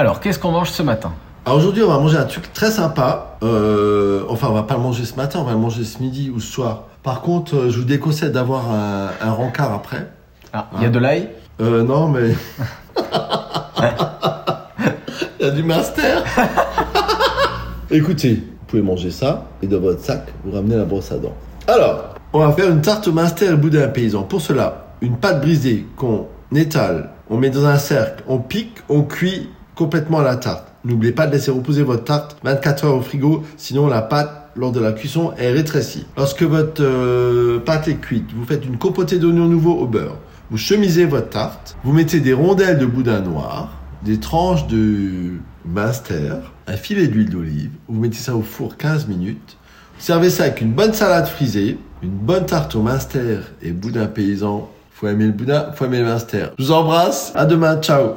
Alors, qu'est-ce qu'on mange ce matin Alors aujourd'hui, on va manger un truc très sympa. Euh, enfin, on va pas le manger ce matin, on va le manger ce midi ou ce soir. Par contre, euh, je vous déconseille d'avoir un, un rencard après. Ah, il y a de l'ail Euh, non, mais. Il y a du master. Écoutez, vous pouvez manger ça et dans votre sac, vous ramenez la brosse à dents. Alors, on va faire une tarte au master et boudin paysan. Pour cela, une pâte brisée qu'on étale, on met dans un cercle, on pique, on cuit complètement la tarte. N'oubliez pas de laisser reposer votre tarte 24 heures au frigo, sinon la pâte lors de la cuisson est rétrécie. Lorsque votre euh, pâte est cuite, vous faites une compotée d'oignons nouveaux au beurre. Vous chemisez votre tarte, vous mettez des rondelles de boudin noir, des tranches de master, un filet d'huile d'olive, vous mettez ça au four 15 minutes, servez ça avec une bonne salade frisée, une bonne tarte au master et boudin paysan. Faut aimer le boudin, faut aimer le master. Je vous embrasse, à demain, ciao